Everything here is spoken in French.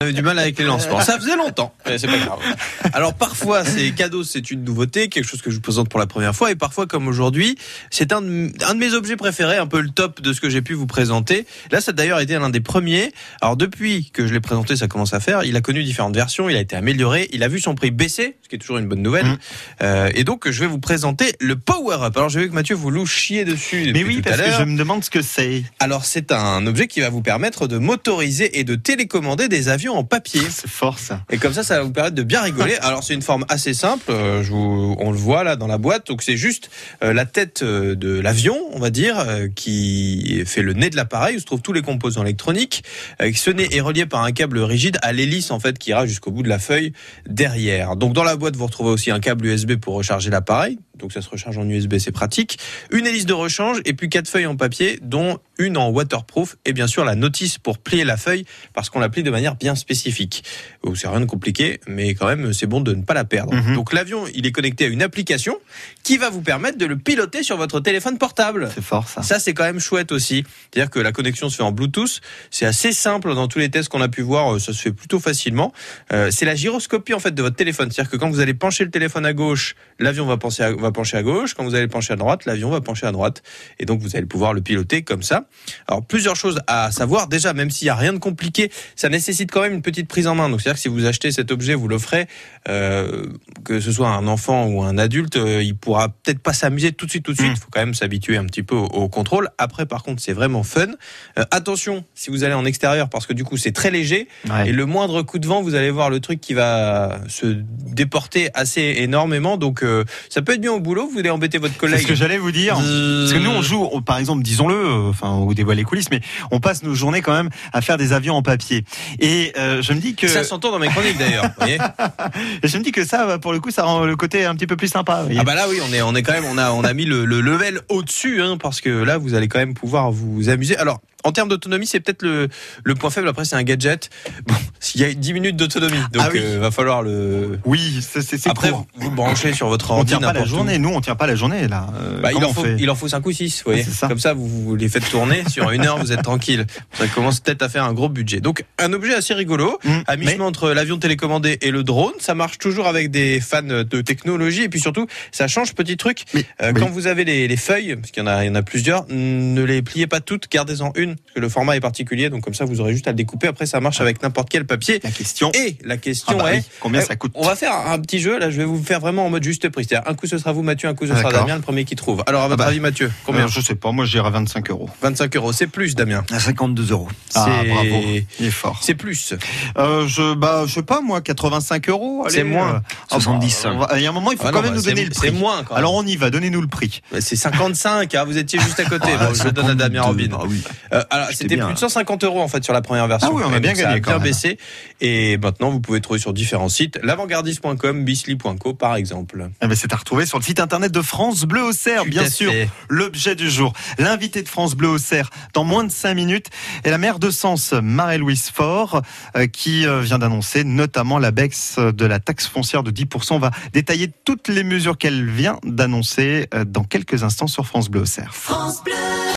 J'avais du mal avec les lancements. Ça faisait longtemps, mais c'est pas grave. Alors parfois, ces cadeaux, c'est une nouveauté, quelque chose que je vous présente pour la première fois, et parfois, comme aujourd'hui, c'est un, de- un de mes objets préférés, un peu le top de ce que j'ai pu vous présenter. Là, ça a d'ailleurs été l'un des premiers. Alors depuis que je l'ai présenté, ça commence à faire. Il a connu différentes versions, il a été amélioré, il a vu son prix baisser, ce qui est toujours une bonne nouvelle. Mm. Euh, et donc, je vais vous présenter le Power Up. Alors, j'ai vu que Mathieu vous louchiez dessus. Mais depuis oui, tout à parce que l'heure. je me demande ce que c'est. Alors, c'est un objet qui va vous permettre de motoriser et de télécommander des avions en papier. C'est fort ça. Et comme ça, ça va vous permettre de bien rigoler. Alors c'est une forme assez simple, euh, je vous, on le voit là dans la boîte. Donc c'est juste euh, la tête euh, de l'avion, on va dire, euh, qui fait le nez de l'appareil où se trouvent tous les composants électroniques. Ce nez est relié par un câble rigide à l'hélice en fait qui ira jusqu'au bout de la feuille derrière. Donc dans la boîte, vous retrouvez aussi un câble USB pour recharger l'appareil. Donc ça se recharge en USB, c'est pratique. Une hélice de rechange et puis quatre feuilles en papier, dont une en waterproof et bien sûr la notice pour plier la feuille parce qu'on la plie de manière bien spécifique. Oh, c'est rien de compliqué, mais quand même c'est bon de ne pas la perdre. Mhm. Donc l'avion, il est connecté à une application qui va vous permettre de le piloter sur votre téléphone portable. C'est fort ça. Ça, c'est quand même chouette aussi. C'est-à-dire que la connexion se fait en Bluetooth. C'est assez simple dans tous les tests qu'on a pu voir. euh, Ça se fait plutôt facilement. Euh, c'est la gyroscopie en fait de votre téléphone. C'est-à-dire que quand vous allez pencher le téléphone à gauche, l'avion va, pencher à- va pencher à gauche. Quand vous allez pencher à droite, l'avion va pencher à droite. Et donc vous allez pouvoir le piloter comme ça. Alors plusieurs choses à savoir. Déjà, même s'il y a rien de compliqué, ça nécessite quand même une petite prise en main. Donc c'est-à-dire que si vous achetez cet objet, vous l'offrez, euh, que ce soit un enfant ou un adulte, euh, il pourra peut-être pas s'amuser tout de suite, tout de suite. Mm. Il faut quand même s'habituer un petit peu au, au contrôle. Après, par contre, c'est vraiment fun. Euh, attention, si vous allez en extérieur, parce que du coup, c'est très léger. Ouais. Et le moindre coup de vent, vous allez voir le truc qui va se déporter assez énormément. Donc, euh, ça peut être bien au boulot. Vous voulez embêter votre C'est collègue. ce que j'allais vous dire. Parce que nous, on joue, on- par exemple, disons-le, euh, enfin, on vous dévoile les coulisses, mais on passe nos journées quand même à faire des avions en papier. Et euh, je me dis que, Ça s'entend dans mes chroniques d'ailleurs. vous voyez je me dis que ça, pour le coup, ça rend le côté un petit peu plus sympa. Ah bah là oui, on est on est quand même on a on a mis le, le level au-dessus hein, parce que là vous allez quand même pouvoir vous amuser. Alors en termes d'autonomie, c'est peut-être le, le point faible. Après, c'est un gadget. Bon, s'il y a 10 minutes d'autonomie, donc Ah oui. euh, va falloir le. oui, c'est Après, court. vous, branchez sur votre On ordi tient pas la où. journée. Nous, on tient pas la journée là. Euh, Bah, il, en on faut, il en faut 5 ou 6, vous voyez. C'est ça. Comme ça, vous, les faites tourner. Sur une heure, vous êtes tranquille. Ça commence peut-être à faire un gros budget. Donc, un objet assez rigolo. Mmh, À mais- mi-chemin entre l'avion télécommandé et le drone. Ça marche toujours avec des fans de technologie. Et puis surtout, ça change petit truc. Mais- Euh, oui. Quand vous avez les, les feuilles, parce qu'il y en a, il y en a plusieurs, ne les pliez pas toutes, gardez-en une. Parce que le format est particulier. Donc, comme ça, vous aurez juste à le découper. Après, ça marche avec n'importe quel papier. La question. Et la question Ah bah est, oui, combien ça coûte on va faire un petit jeu. Là, je vais vous faire vraiment en mode juste prix. C'est-à-dire, un coup ce sera vous, Mathieu, un coup ce Ah, sera. Damien, le premier qui trouve. Alors, à votre bah. avis, Mathieu, combien Euh, Je sais pas. Moi, j'irai à 25 euros. 25 euros. C'est plus, Damien. À 52 euros. Ah, C'est- bravo. Il est fort. C'est plus. Euh, je, bah, je sais pas, moi, 85 euros. C'est moins. euh, ah, 70. bah, Il y a un moment, il faut Ah quand non, même bah, nous c'est- donner le C'est prix. moins. Quand même. Alors, on y va. Donnez-nous le prix. Bah, c'est 55. hein, vous étiez juste à côté. Ah, Bon, je donne à Damien Robin. 52, oui. Euh, alors, c'était plus de 150 euros en fait sur la première version. Ah oui, on a bien donc, ça gagné a bien même. Et maintenant, vous pouvez trouver sur différents sites. L'avantgardiste.com, bisly.co par exemple. Ben, c'est à retrouver sur le site internet de France Bleu au Cerf, bien sûr. L'objet du jour, l'invité de France Bleu au Cerf, dans moins de 5 minutes, est la maire de Sens, Marie-Louise Faure, euh, qui euh, vient d'annoncer notamment la baisse de la taxe foncière de 10%. On va détailler toutes les mesures qu'elle vient d'annoncer euh, dans quelques instants sur France Bleu au Cerf.